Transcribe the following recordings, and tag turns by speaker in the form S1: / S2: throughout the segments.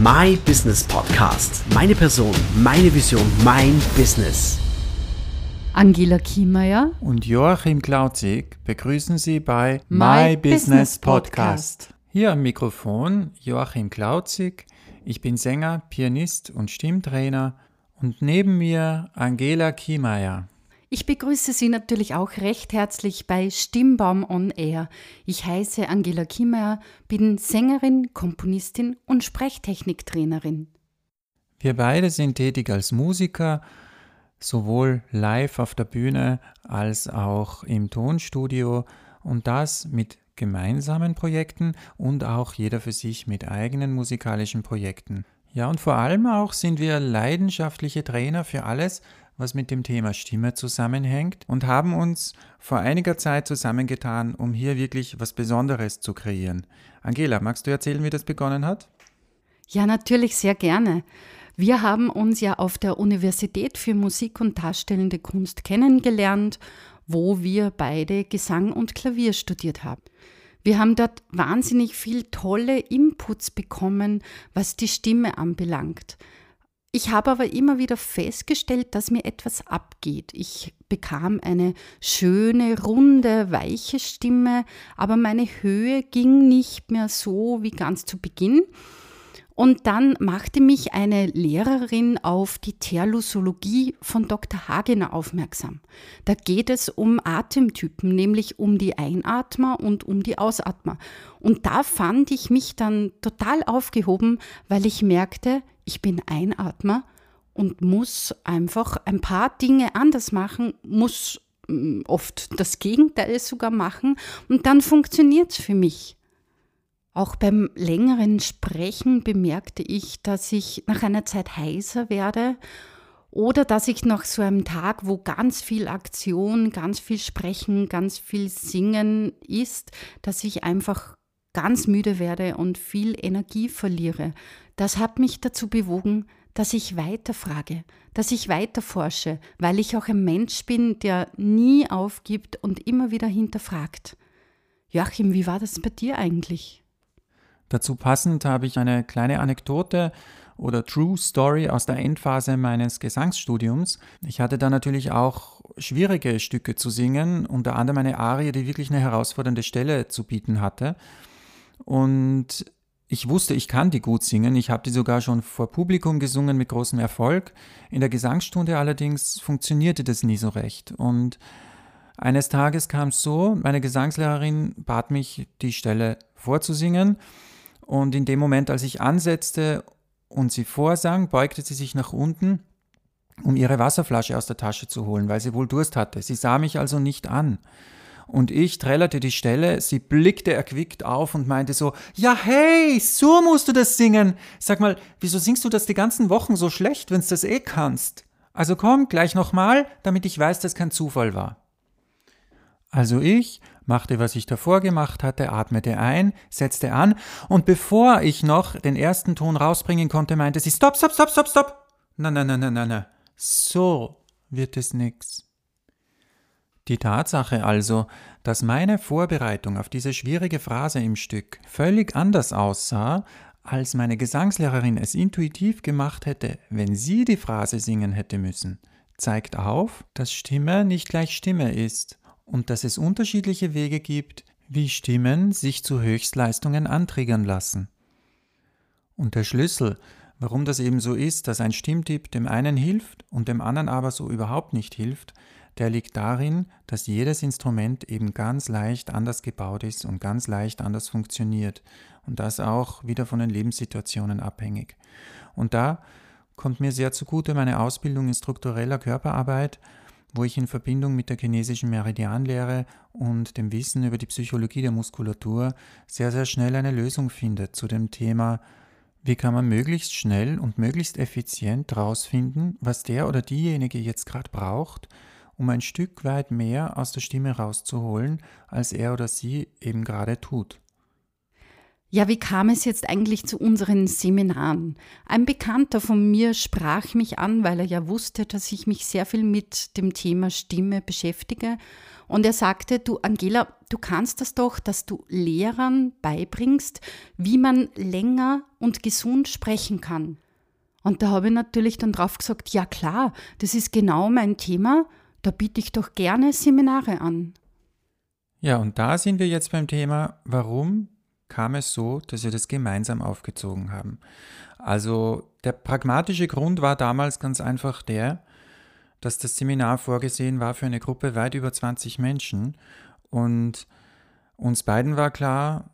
S1: My Business Podcast. Meine Person, meine Vision, mein Business.
S2: Angela Kiemeier
S3: und Joachim Klauzig begrüßen Sie bei
S2: My, My Business Podcast.
S3: Hier am Mikrofon Joachim Klauzig. Ich bin Sänger, Pianist und Stimmtrainer und neben mir Angela Kiemeier.
S2: Ich begrüße Sie natürlich auch recht herzlich bei Stimmbaum on Air. Ich heiße Angela Kiemeyer, bin Sängerin, Komponistin und Sprechtechniktrainerin.
S3: Wir beide sind tätig als Musiker, sowohl live auf der Bühne als auch im Tonstudio und das mit gemeinsamen Projekten und auch jeder für sich mit eigenen musikalischen Projekten. Ja, und vor allem auch sind wir leidenschaftliche Trainer für alles, was mit dem Thema Stimme zusammenhängt und haben uns vor einiger Zeit zusammengetan, um hier wirklich was Besonderes zu kreieren. Angela, magst du erzählen, wie das begonnen hat?
S2: Ja, natürlich sehr gerne. Wir haben uns ja auf der Universität für Musik und Darstellende Kunst kennengelernt, wo wir beide Gesang und Klavier studiert haben. Wir haben dort wahnsinnig viel tolle Inputs bekommen, was die Stimme anbelangt. Ich habe aber immer wieder festgestellt, dass mir etwas abgeht. Ich bekam eine schöne, runde, weiche Stimme, aber meine Höhe ging nicht mehr so wie ganz zu Beginn. Und dann machte mich eine Lehrerin auf die Terlusologie von Dr. Hagener aufmerksam. Da geht es um Atemtypen, nämlich um die Einatmer und um die Ausatmer. Und da fand ich mich dann total aufgehoben, weil ich merkte, ich bin Einatmer und muss einfach ein paar Dinge anders machen, muss mm, oft das Gegenteil sogar machen und dann funktioniert es für mich. Auch beim längeren Sprechen bemerkte ich, dass ich nach einer Zeit heiser werde oder dass ich nach so einem Tag, wo ganz viel Aktion, ganz viel Sprechen, ganz viel Singen ist, dass ich einfach ganz müde werde und viel Energie verliere. Das hat mich dazu bewogen, dass ich weiterfrage, dass ich weiterforsche, weil ich auch ein Mensch bin, der nie aufgibt und immer wieder hinterfragt. Joachim, wie war das bei dir eigentlich?
S3: Dazu passend habe ich eine kleine Anekdote oder True Story aus der Endphase meines Gesangsstudiums. Ich hatte da natürlich auch schwierige Stücke zu singen, unter anderem eine Arie, die wirklich eine herausfordernde Stelle zu bieten hatte. Und ich wusste, ich kann die gut singen. Ich habe die sogar schon vor Publikum gesungen mit großem Erfolg. In der Gesangsstunde allerdings funktionierte das nie so recht. Und eines Tages kam es so, meine Gesangslehrerin bat mich, die Stelle vorzusingen. Und in dem Moment, als ich ansetzte und sie vorsang, beugte sie sich nach unten, um ihre Wasserflasche aus der Tasche zu holen, weil sie wohl Durst hatte. Sie sah mich also nicht an. Und ich trällerte die Stelle, sie blickte erquickt auf und meinte so, ja hey, so musst du das singen. Sag mal, wieso singst du das die ganzen Wochen so schlecht, wenn's das eh kannst? Also komm, gleich nochmal, damit ich weiß, dass kein Zufall war. Also ich machte, was ich davor gemacht hatte, atmete ein, setzte an und bevor ich noch den ersten Ton rausbringen konnte, meinte sie, stopp, stopp, stopp, stopp, stopp. Na, na, na, na, na, na. So wird es nix. Die Tatsache also, dass meine Vorbereitung auf diese schwierige Phrase im Stück völlig anders aussah, als meine Gesangslehrerin es intuitiv gemacht hätte, wenn sie die Phrase singen hätte müssen, zeigt auf, dass Stimme nicht gleich Stimme ist und dass es unterschiedliche Wege gibt, wie Stimmen sich zu Höchstleistungen antriggern lassen. Und der Schlüssel, warum das eben so ist, dass ein Stimmtipp dem einen hilft und dem anderen aber so überhaupt nicht hilft, der liegt darin, dass jedes Instrument eben ganz leicht anders gebaut ist und ganz leicht anders funktioniert und das auch wieder von den Lebenssituationen abhängig. Und da kommt mir sehr zugute meine Ausbildung in struktureller Körperarbeit, wo ich in Verbindung mit der chinesischen Meridianlehre und dem Wissen über die Psychologie der Muskulatur sehr, sehr schnell eine Lösung finde zu dem Thema, wie kann man möglichst schnell und möglichst effizient herausfinden, was der oder diejenige jetzt gerade braucht, um ein Stück weit mehr aus der Stimme rauszuholen, als er oder sie eben gerade tut.
S2: Ja, wie kam es jetzt eigentlich zu unseren Seminaren? Ein Bekannter von mir sprach mich an, weil er ja wusste, dass ich mich sehr viel mit dem Thema Stimme beschäftige. Und er sagte, du Angela, du kannst das doch, dass du Lehrern beibringst, wie man länger und gesund sprechen kann. Und da habe ich natürlich dann drauf gesagt, ja klar, das ist genau mein Thema, da biete ich doch gerne Seminare an.
S3: Ja, und da sind wir jetzt beim Thema, warum kam es so, dass wir das gemeinsam aufgezogen haben. Also der pragmatische Grund war damals ganz einfach der, dass das Seminar vorgesehen war für eine Gruppe weit über 20 Menschen und uns beiden war klar,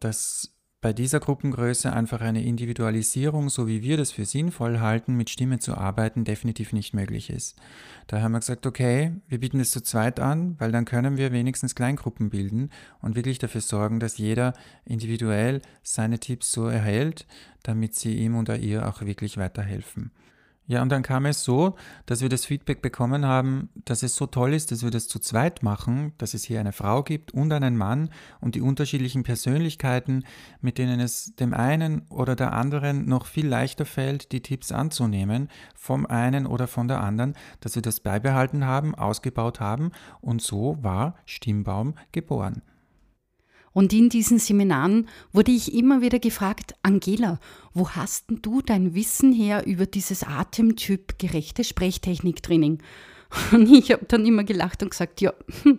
S3: dass bei dieser Gruppengröße einfach eine Individualisierung, so wie wir das für sinnvoll halten, mit Stimme zu arbeiten, definitiv nicht möglich ist. Daher haben wir gesagt, okay, wir bieten es zu zweit an, weil dann können wir wenigstens Kleingruppen bilden und wirklich dafür sorgen, dass jeder individuell seine Tipps so erhält, damit sie ihm oder ihr auch wirklich weiterhelfen. Ja, und dann kam es so, dass wir das Feedback bekommen haben, dass es so toll ist, dass wir das zu zweit machen, dass es hier eine Frau gibt und einen Mann und die unterschiedlichen Persönlichkeiten, mit denen es dem einen oder der anderen noch viel leichter fällt, die Tipps anzunehmen, vom einen oder von der anderen, dass wir das beibehalten haben, ausgebaut haben und so war Stimmbaum geboren.
S2: Und in diesen Seminaren wurde ich immer wieder gefragt, Angela, wo hast denn du dein Wissen her über dieses Atemtyp gerechte Sprechtechniktraining? Und ich habe dann immer gelacht und gesagt, ja,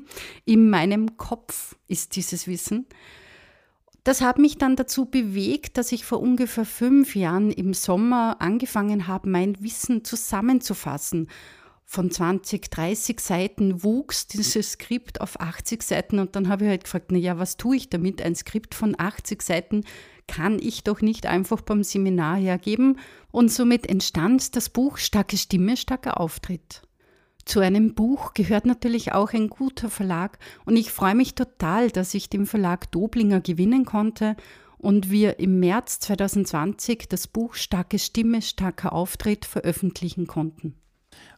S2: in meinem Kopf ist dieses Wissen. Das hat mich dann dazu bewegt, dass ich vor ungefähr fünf Jahren im Sommer angefangen habe, mein Wissen zusammenzufassen von 20, 30 Seiten wuchs dieses Skript auf 80 Seiten und dann habe ich halt gefragt, na ja, was tue ich damit? Ein Skript von 80 Seiten kann ich doch nicht einfach beim Seminar hergeben und somit entstand das Buch Starke Stimme, starker Auftritt. Zu einem Buch gehört natürlich auch ein guter Verlag und ich freue mich total, dass ich den Verlag Doblinger gewinnen konnte und wir im März 2020 das Buch Starke Stimme, starker Auftritt veröffentlichen konnten.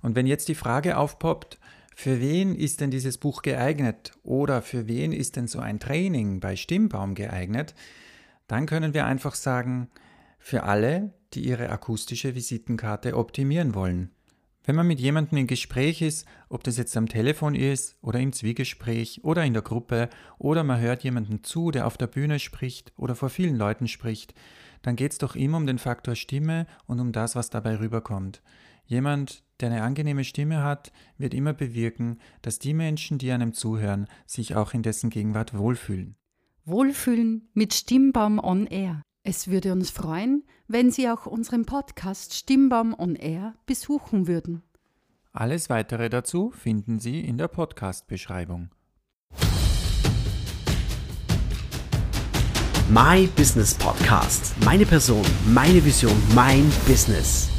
S3: Und wenn jetzt die Frage aufpoppt, für wen ist denn dieses Buch geeignet oder für wen ist denn so ein Training bei Stimmbaum geeignet, dann können wir einfach sagen, für alle, die ihre akustische Visitenkarte optimieren wollen. Wenn man mit jemandem im Gespräch ist, ob das jetzt am Telefon ist oder im Zwiegespräch oder in der Gruppe oder man hört jemandem zu, der auf der Bühne spricht oder vor vielen Leuten spricht, dann geht es doch immer um den Faktor Stimme und um das, was dabei rüberkommt. Jemand, der eine angenehme Stimme hat, wird immer bewirken, dass die Menschen, die einem zuhören, sich auch in dessen Gegenwart wohlfühlen.
S2: Wohlfühlen mit Stimmbaum on Air. Es würde uns freuen, wenn Sie auch unseren Podcast Stimmbaum on Air besuchen würden.
S3: Alles weitere dazu finden Sie in der Podcast-Beschreibung.
S1: My Business Podcast. Meine Person, meine Vision, mein Business.